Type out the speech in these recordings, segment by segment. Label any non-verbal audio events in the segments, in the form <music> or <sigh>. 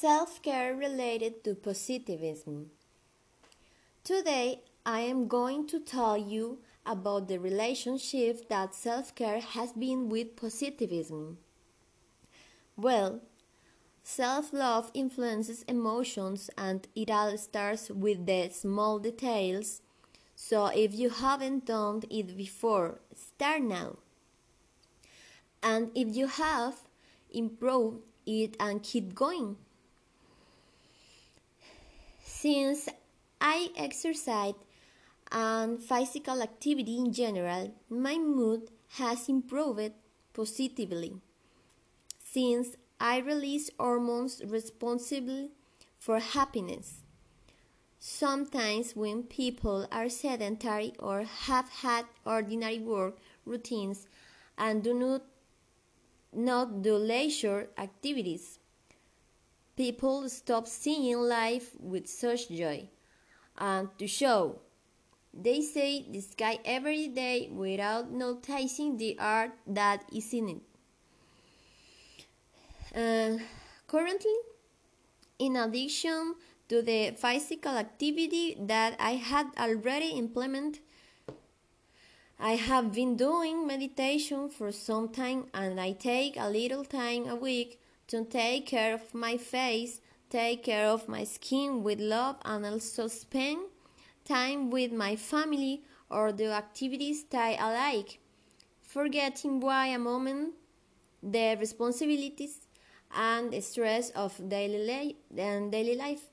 Self care related to positivism. Today, I am going to tell you about the relationship that self care has been with positivism. Well, self love influences emotions and it all starts with the small details. So, if you haven't done it before, start now. And if you have, improve it and keep going. Since I exercise and physical activity in general, my mood has improved positively. Since I release hormones responsible for happiness. Sometimes, when people are sedentary or have had ordinary work routines and do not, not do leisure activities, people stop seeing life with such joy. And to show, they say the sky every day without noticing the art that is in it. Uh, currently, in addition to the physical activity that I had already implemented, I have been doing meditation for some time and I take a little time a week to take care of my face, take care of my skin with love, and also spend time with my family or the activities that I like, forgetting why a moment the responsibilities and the stress of daily, li- and daily life.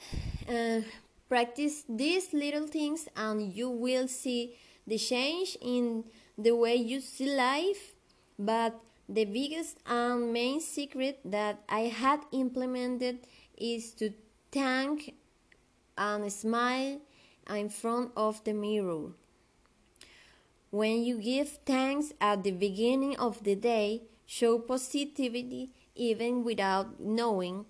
<sighs> Uh, practice these little things and you will see the change in the way you see life but the biggest and main secret that I had implemented is to thank and smile in front of the mirror. When you give thanks at the beginning of the day, show positivity even without knowing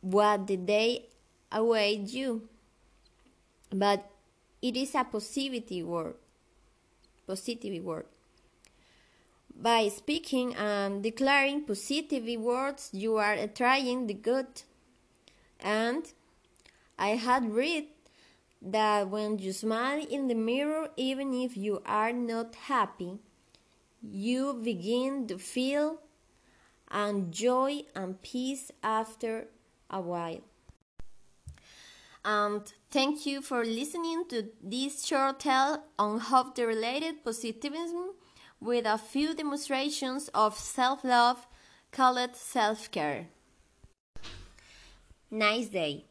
what the day awaits you. But it is a positivity word. Positive word. By speaking and declaring positive words, you are attracting the good. And I had read that when you smile in the mirror, even if you are not happy, you begin to feel and joy and peace after a while. And thank you for listening to this short tale on hope related positivism with a few demonstrations of self love called self care. Nice day.